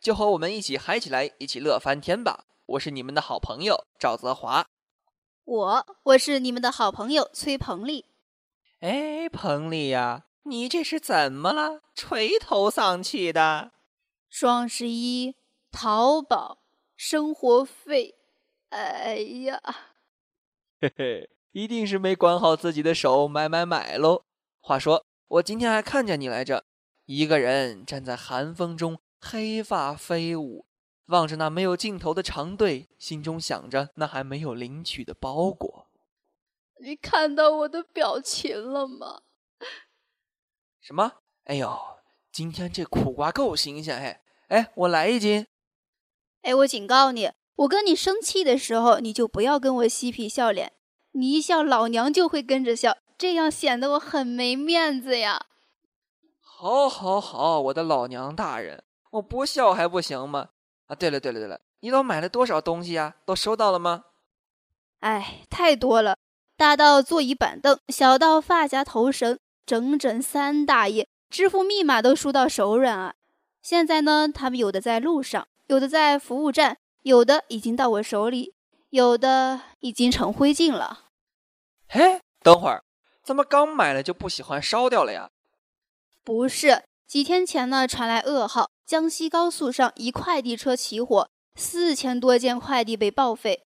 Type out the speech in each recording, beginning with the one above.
就和我们一起嗨起来，一起乐翻天吧！我是你们的好朋友赵泽华。我我是你们的好朋友崔鹏丽。哎，鹏丽呀，你这是怎么了？垂头丧气的。双十一，淘宝，生活费，哎呀，嘿嘿，一定是没管好自己的手，买买买喽。话说，我今天还看见你来着，一个人站在寒风中，黑发飞舞，望着那没有尽头的长队，心中想着那还没有领取的包裹。你看到我的表情了吗？什么？哎呦，今天这苦瓜够新鲜嘿！哎，我来一斤。哎，我警告你，我跟你生气的时候，你就不要跟我嬉皮笑脸。你一笑，老娘就会跟着笑，这样显得我很没面子呀。好，好，好，我的老娘大人，我不笑还不行吗？啊，对了，对了，对了，你都买了多少东西呀？都收到了吗？哎，太多了，大到座椅板凳，小到发夹头绳，整整三大页，支付密码都输到手软啊！现在呢，他们有的在路上，有的在服务站，有的已经到我手里，有的已经成灰烬了。嘿，等会儿，怎么刚买了就不喜欢烧掉了呀？不是，几天前呢传来噩耗，江西高速上一快递车起火，四千多件快递被报废。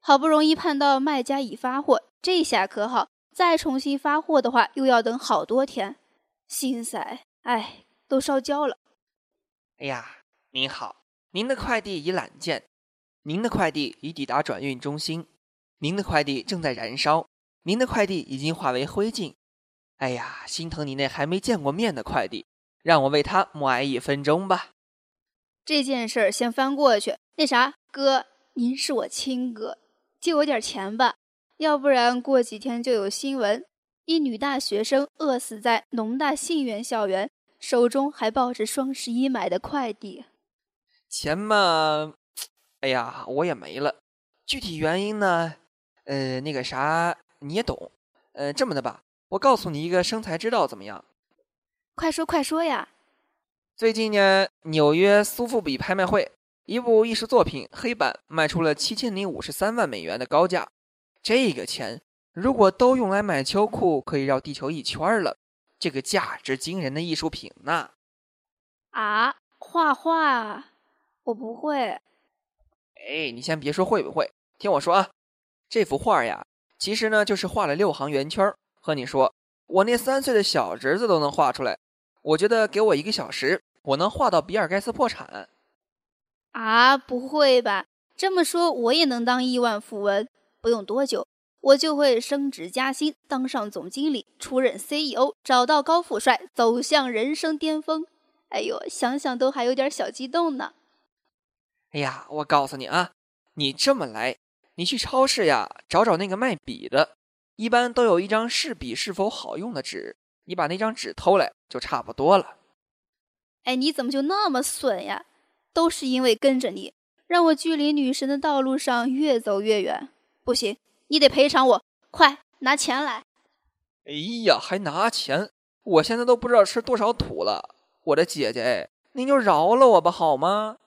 好不容易盼到卖家已发货，这下可好，再重新发货的话又要等好多天。心塞，哎，都烧焦了。哎呀，您好，您的快递已揽件，您的快递已抵达转运中心，您的快递正在燃烧，您的快递已经化为灰烬。哎呀，心疼你那还没见过面的快递，让我为他默哀一分钟吧。这件事儿先翻过去。那啥，哥，您是我亲哥，借我点钱吧，要不然过几天就有新闻：一女大学生饿死在农大信源校园，手中还抱着双十一买的快递。钱嘛，哎呀，我也没了。具体原因呢？呃，那个啥，你也懂。呃，这么的吧。我告诉你一个生财之道，怎么样？快说快说呀！最近呢，纽约苏富比拍卖会，一部艺术作品黑板卖出了七千零五十三万美元的高价。这个钱如果都用来买秋裤，可以绕地球一圈了。这个价值惊人的艺术品呢？啊，画画，我不会。哎，你先别说会不会，听我说啊，这幅画呀，其实呢就是画了六行圆圈。和你说，我那三岁的小侄子都能画出来。我觉得给我一个小时，我能画到比尔盖茨破产。啊，不会吧？这么说，我也能当亿万富翁？不用多久，我就会升职加薪，当上总经理，出任 CEO，找到高富帅，走向人生巅峰。哎呦，想想都还有点小激动呢。哎呀，我告诉你啊，你这么来，你去超市呀，找找那个卖笔的。一般都有一张试笔是否好用的纸，你把那张纸偷来就差不多了。哎，你怎么就那么损呀？都是因为跟着你，让我距离女神的道路上越走越远。不行，你得赔偿我，快拿钱来！哎呀，还拿钱？我现在都不知道吃多少土了。我的姐姐，您就饶了我吧，好吗？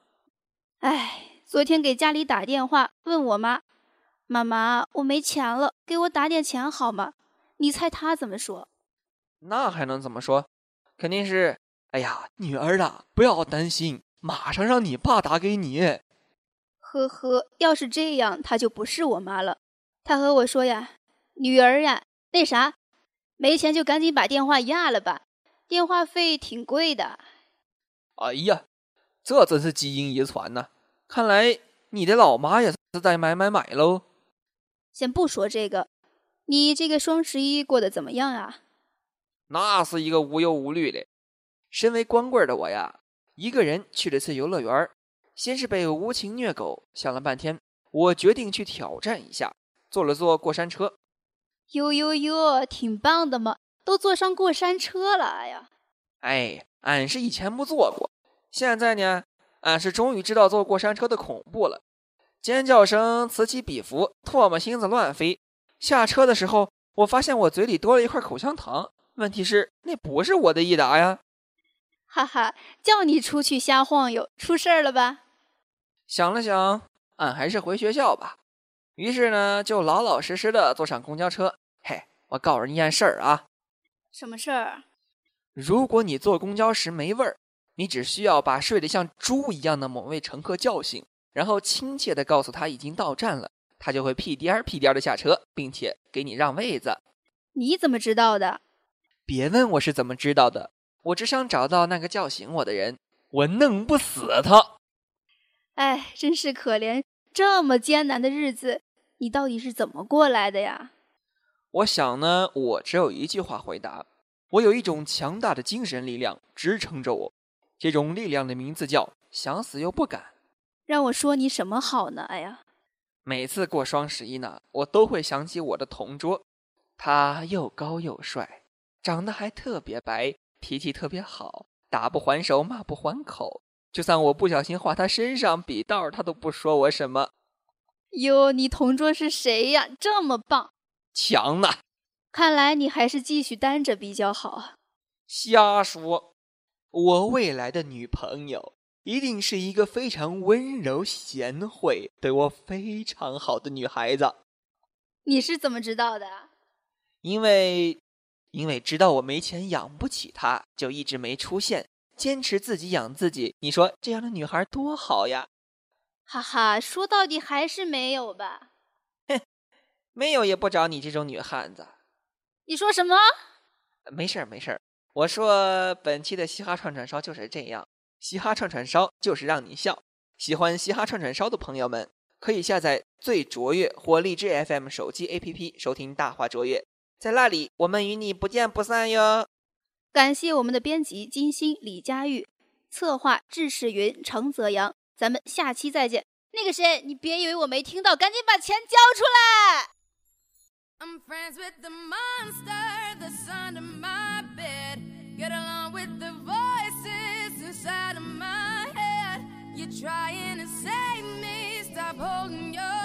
哎，昨天给家里打电话问我妈。妈妈，我没钱了，给我打点钱好吗？你猜他怎么说？那还能怎么说？肯定是，哎呀，女儿啊，不要担心，马上让你爸打给你。呵呵，要是这样，她就不是我妈了。她和我说呀，女儿呀，那啥，没钱就赶紧把电话压了吧，电话费挺贵的。哎呀，这真是基因遗传呐！看来你的老妈也是在买买买喽。先不说这个，你这个双十一过得怎么样啊？那是一个无忧无虑的。身为光棍的我呀，一个人去了次游乐园，先是被无情虐狗，想了半天，我决定去挑战一下，坐了坐过山车。哟哟哟，挺棒的嘛，都坐上过山车了，哎呀！哎，俺是以前没坐过，现在呢，俺是终于知道坐过山车的恐怖了，尖叫声此起彼伏，唾沫星子乱飞。下车的时候，我发现我嘴里多了一块口香糖，问题是那不是我的益达呀！哈哈，叫你出去瞎晃悠，出事儿了吧？想了想，俺还是回学校吧。于是呢，就老老实实的坐上公交车。嘿，我告诉你件事儿啊。什么事儿？如果你坐公交时没味儿，你只需要把睡得像猪一样的某位乘客叫醒，然后亲切的告诉他已经到站了，他就会屁颠儿屁颠儿的下车，并且给你让位子。你怎么知道的？别问我是怎么知道的，我只想找到那个叫醒我的人，我弄不死他。哎，真是可怜，这么艰难的日子，你到底是怎么过来的呀？我想呢，我只有一句话回答：我有一种强大的精神力量支撑着我，这种力量的名字叫想死又不敢。让我说你什么好呢？哎呀，每次过双十一呢，我都会想起我的同桌，他又高又帅，长得还特别白，脾气特别好，打不还手，骂不还口。就算我不小心画他身上笔道，他都不说我什么。哟，你同桌是谁呀？这么棒，强呢？看来你还是继续单着比较好。瞎说，我未来的女朋友一定是一个非常温柔贤惠、对我非常好的女孩子。你是怎么知道的？因为，因为知道我没钱养不起她，就一直没出现。坚持自己养自己，你说这样的女孩多好呀！哈哈，说到底还是没有吧？哼，没有也不找你这种女汉子。你说什么？没事儿没事儿，我说本期的嘻哈串串烧就是这样，嘻哈串串烧就是让你笑。喜欢嘻哈串串烧的朋友们，可以下载最卓越或荔枝 FM 手机 APP 收听大话卓越，在那里我们与你不见不散哟。感谢我们的编辑金星、李佳玉，策划智世云、程泽阳。咱们下期再见。那个谁，你别以为我没听到，赶紧把钱交出来。I'm friends with the monster that's under my bed. Get along with the voices inside of my head. You're trying to save me, stop holding your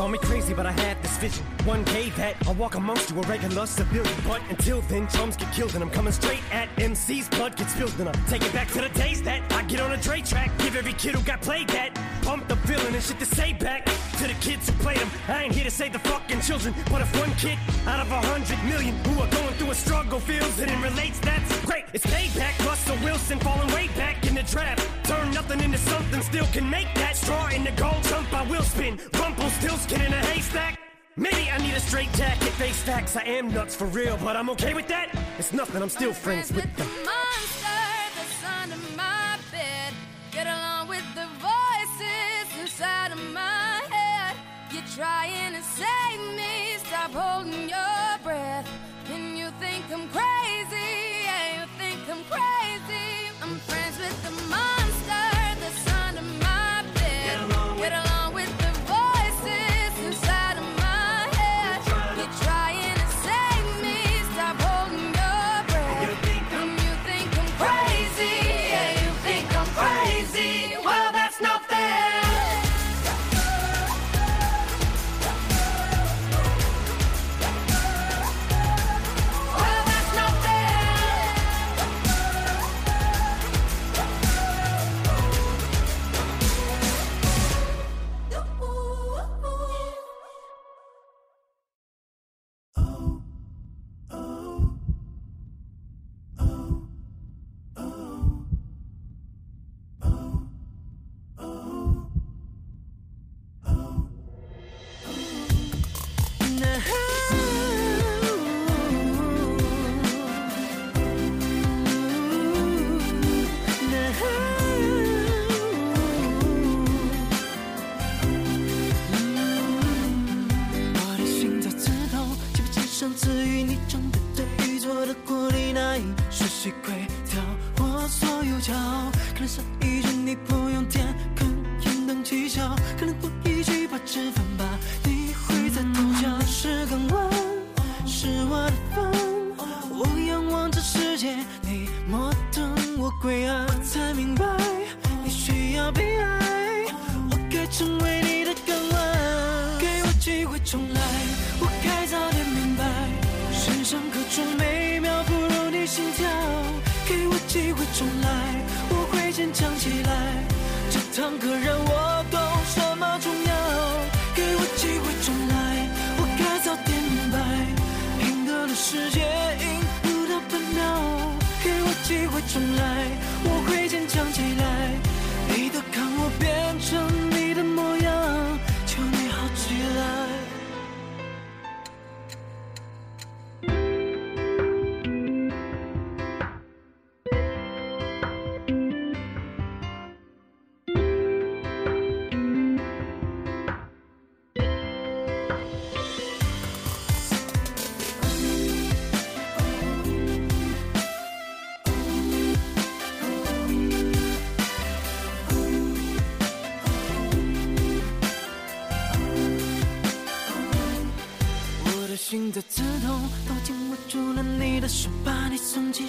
me crazy, but I had this vision. One day that I'll walk amongst you, a regular civilian. But until then, chums get killed, and I'm coming straight at MC's blood gets spilled, and I'm taking back to the days that I get on a Dre track. Give every kid who got played that. Pump the feeling and shit to say back to the kids who played them. I ain't here to save the fucking children, but if one kid out of a hundred million who are going through a struggle feels it and relates, that's great. It's payback. Russell Wilson falling way back in the draft. Turn nothing into something, still can make that straw in the gold jump. I will spin. Rumple still skin in a haystack. Maybe I need a straight jacket, face facts. I am nuts for real, but I'm okay with that. It's nothing, I'm still friends with the. 被爱，我该成为你的港湾。给我机会重来，我该早点明白，人生各种美妙不如你心跳。给我机会重来，我会坚强起来。这堂课让我懂什么重要。给我机会重来，我该早点明白，赢得了世界，赢不到半秒。给我机会重来，我会坚强起来。你的看我变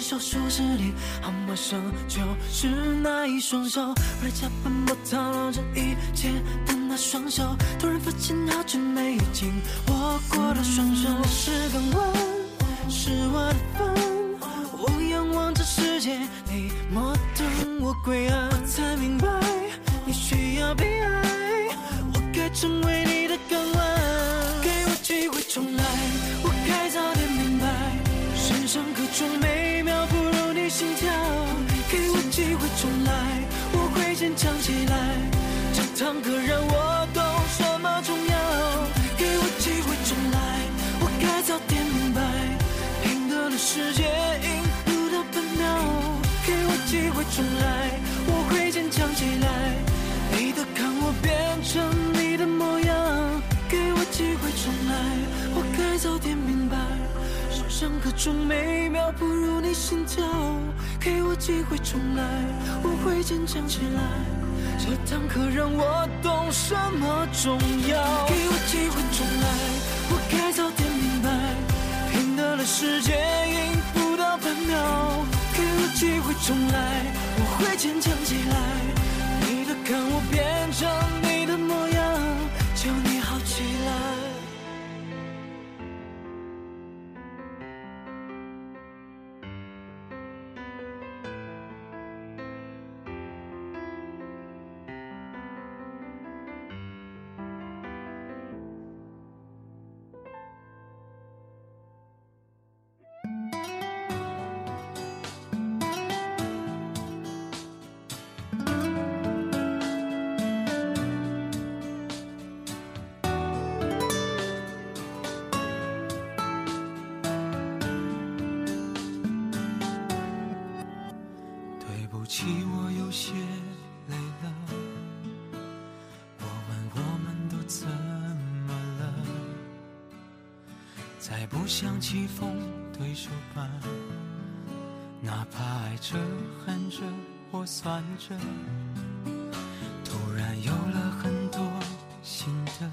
你送进手术室里，好陌生，就是那一双手。我来加奔波套牢这一切的那双手，突然发现好久没有紧握过的双手。是港湾，是我的饭，我仰望着世界，你莫等我归案，我才明白你需要被爱，我该成为你的港湾。给我机会重来，人生各种美妙不如你心跳。给我机会重来，我会坚强起来。这堂课让我懂如你心跳。给我机会重来，我会坚强起来。这堂课让我懂什么重要。给我机会重来，我该早点明白，赢得了时间，赢不到半秒。给我机会重来，再不想棋逢对手吧，哪怕爱着、恨着或算着，突然有了很多心得，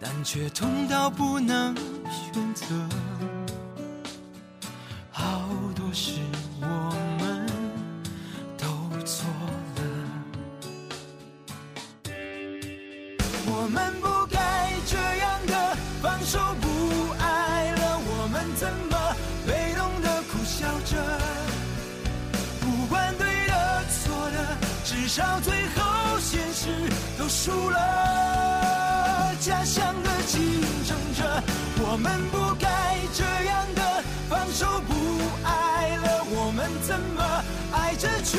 但却痛到不能选择。好多事我们都错了。我们不输了。家乡的竞争者，我们不该这样的放手不爱了，我们怎么爱着却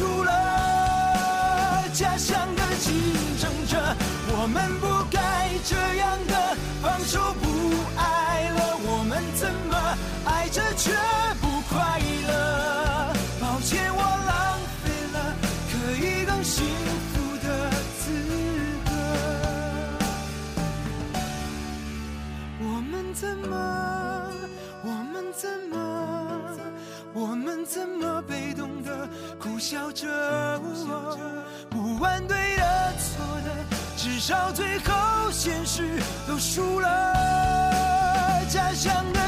都输了。家乡的竞争者，我们不该这样的放手不爱了，我们怎么爱着却不快乐？抱歉，我浪费了可以更幸福的资格。我们怎么？我们怎么？怎么被动的苦笑着？不管对的错的，至少最后现实都输了。家乡的